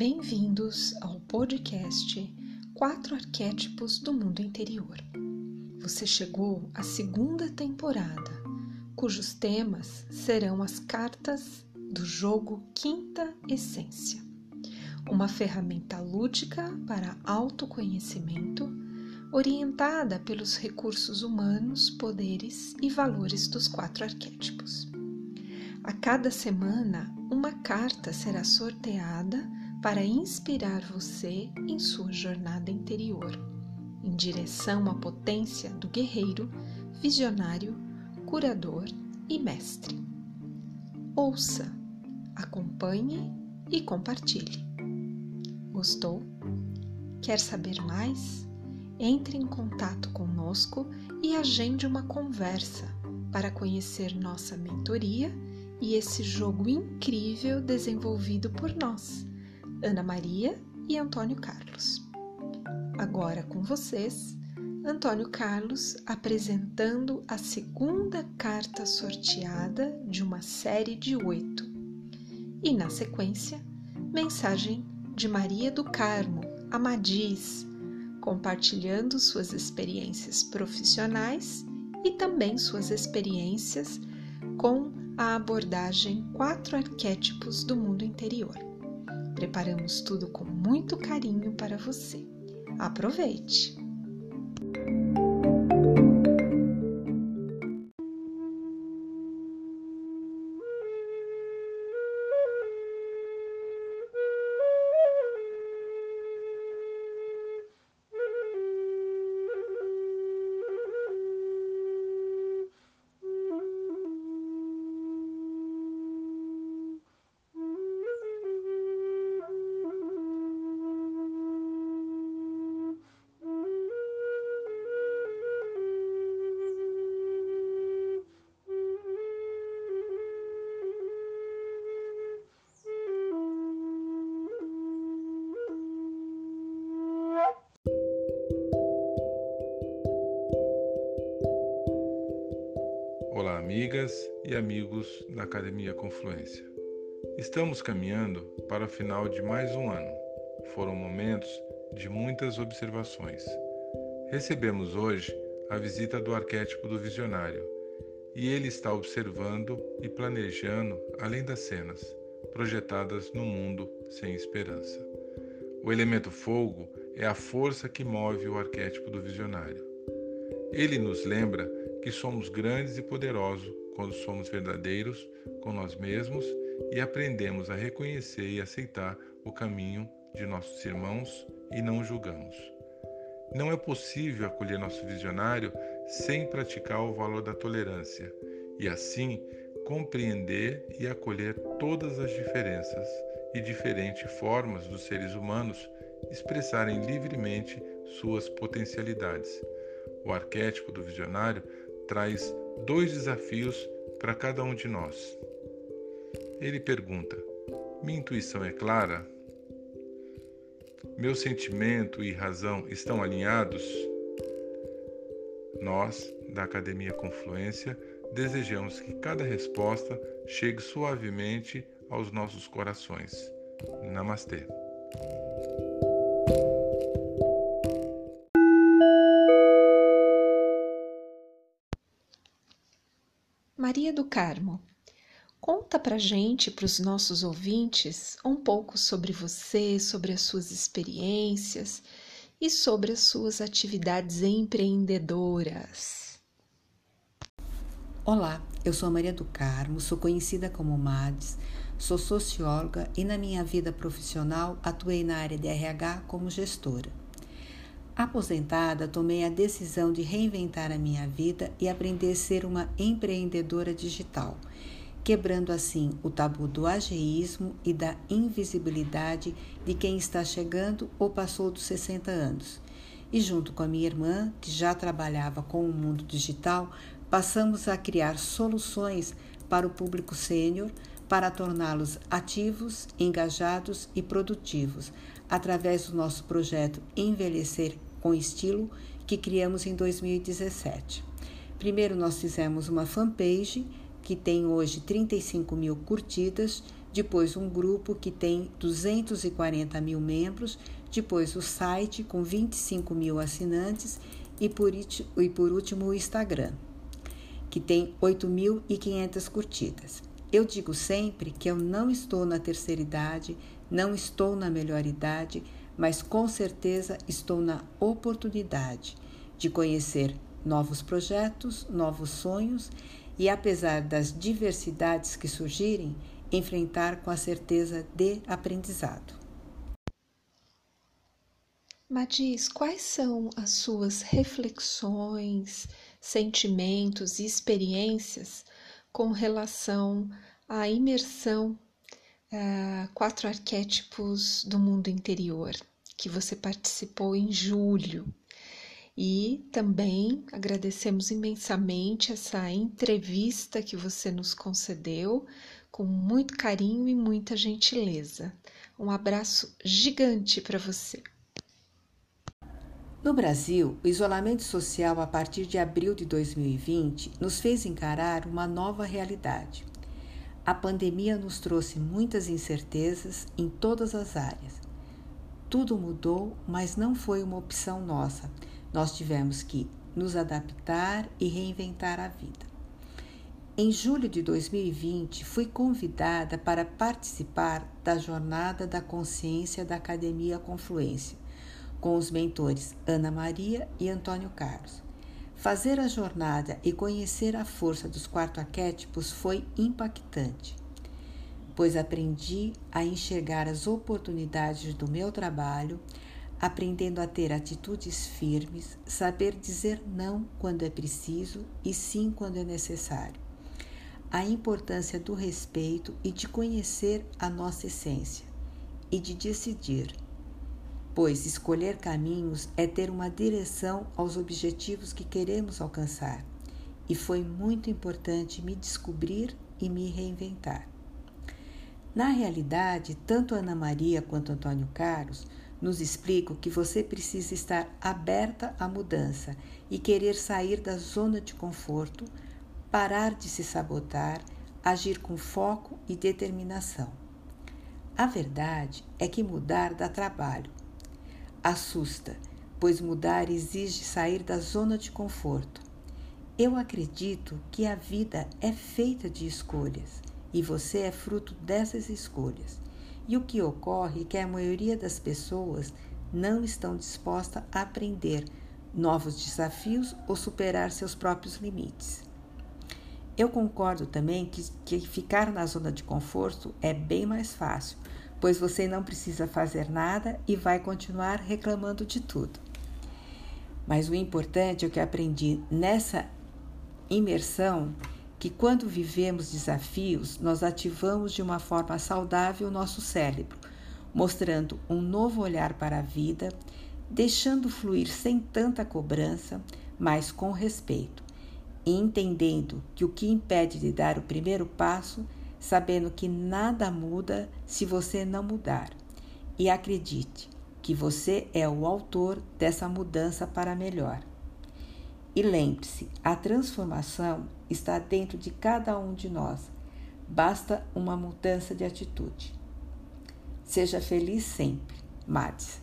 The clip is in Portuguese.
Bem-vindos ao podcast Quatro Arquétipos do Mundo Interior. Você chegou à segunda temporada, cujos temas serão as cartas do jogo Quinta Essência, uma ferramenta lúdica para autoconhecimento orientada pelos recursos humanos, poderes e valores dos quatro arquétipos. A cada semana, uma carta será sorteada para inspirar você em sua jornada interior, em direção à potência do guerreiro, visionário, curador e mestre. Ouça, acompanhe e compartilhe. Gostou? Quer saber mais? Entre em contato conosco e agende uma conversa para conhecer nossa mentoria e esse jogo incrível desenvolvido por nós Ana Maria e Antônio Carlos. Agora com vocês, Antônio Carlos apresentando a segunda carta sorteada de uma série de oito. E na sequência, mensagem de Maria do Carmo, a Madiz, compartilhando suas experiências profissionais e também suas experiências com a abordagem Quatro Arquétipos do Mundo Interior. Preparamos tudo com muito carinho para você. Aproveite! Amigas e amigos da Academia Confluência. Estamos caminhando para o final de mais um ano. Foram momentos de muitas observações. Recebemos hoje a visita do arquétipo do visionário e ele está observando e planejando além das cenas projetadas no mundo sem esperança. O elemento fogo é a força que move o arquétipo do visionário. Ele nos lembra que somos grandes e poderosos quando somos verdadeiros com nós mesmos e aprendemos a reconhecer e aceitar o caminho de nossos irmãos e não julgamos. Não é possível acolher nosso visionário sem praticar o valor da tolerância e assim compreender e acolher todas as diferenças e diferentes formas dos seres humanos expressarem livremente suas potencialidades. O arquétipo do visionário traz dois desafios para cada um de nós. Ele pergunta: Minha intuição é clara? Meu sentimento e razão estão alinhados? Nós, da Academia Confluência, desejamos que cada resposta chegue suavemente aos nossos corações. Namastê. Maria do Carmo, conta pra gente, para os nossos ouvintes, um pouco sobre você, sobre as suas experiências e sobre as suas atividades empreendedoras. Olá, eu sou a Maria do Carmo, sou conhecida como MADES, sou socióloga e na minha vida profissional atuei na área de RH como gestora. Aposentada, tomei a decisão de reinventar a minha vida e aprender a ser uma empreendedora digital, quebrando assim o tabu do ageísmo e da invisibilidade de quem está chegando ou passou dos 60 anos. E junto com a minha irmã, que já trabalhava com o mundo digital, passamos a criar soluções para o público sênior para torná-los ativos, engajados e produtivos, através do nosso projeto Envelhecer com estilo que criamos em 2017. Primeiro nós fizemos uma fanpage que tem hoje 35 mil curtidas, depois um grupo que tem 240 mil membros, depois o site com 25 mil assinantes e por, e por último o Instagram, que tem 8.500 curtidas. Eu digo sempre que eu não estou na terceira idade, não estou na melhor idade, mas com certeza estou na oportunidade de conhecer novos projetos, novos sonhos e, apesar das diversidades que surgirem, enfrentar com a certeza de aprendizado. Madiz, quais são as suas reflexões, sentimentos e experiências com relação à imersão uh, quatro arquétipos do mundo interior que você participou em julho. E também agradecemos imensamente essa entrevista que você nos concedeu com muito carinho e muita gentileza. Um abraço gigante para você. No Brasil, o isolamento social a partir de abril de 2020 nos fez encarar uma nova realidade. A pandemia nos trouxe muitas incertezas em todas as áreas. Tudo mudou, mas não foi uma opção nossa. Nós tivemos que nos adaptar e reinventar a vida. Em julho de 2020, fui convidada para participar da Jornada da Consciência da Academia Confluência com os mentores Ana Maria e Antônio Carlos. Fazer a jornada e conhecer a força dos quatro arquétipos foi impactante, pois aprendi a enxergar as oportunidades do meu trabalho, aprendendo a ter atitudes firmes, saber dizer não quando é preciso e sim quando é necessário. A importância do respeito e de conhecer a nossa essência e de decidir pois escolher caminhos é ter uma direção aos objetivos que queremos alcançar, e foi muito importante me descobrir e me reinventar. Na realidade, tanto Ana Maria quanto Antônio Carlos nos explicam que você precisa estar aberta à mudança e querer sair da zona de conforto, parar de se sabotar, agir com foco e determinação. A verdade é que mudar dá trabalho, assusta, pois mudar exige sair da zona de conforto. Eu acredito que a vida é feita de escolhas e você é fruto dessas escolhas. E o que ocorre é que a maioria das pessoas não estão dispostas a aprender novos desafios ou superar seus próprios limites. Eu concordo também que, que ficar na zona de conforto é bem mais fácil, pois você não precisa fazer nada e vai continuar reclamando de tudo. Mas o importante é o que aprendi nessa imersão que quando vivemos desafios, nós ativamos de uma forma saudável o nosso cérebro, mostrando um novo olhar para a vida, deixando fluir sem tanta cobrança, mas com respeito, e entendendo que o que impede de dar o primeiro passo sabendo que nada muda se você não mudar. E acredite que você é o autor dessa mudança para melhor. E lembre-se, a transformação está dentro de cada um de nós. Basta uma mudança de atitude. Seja feliz sempre, Mads.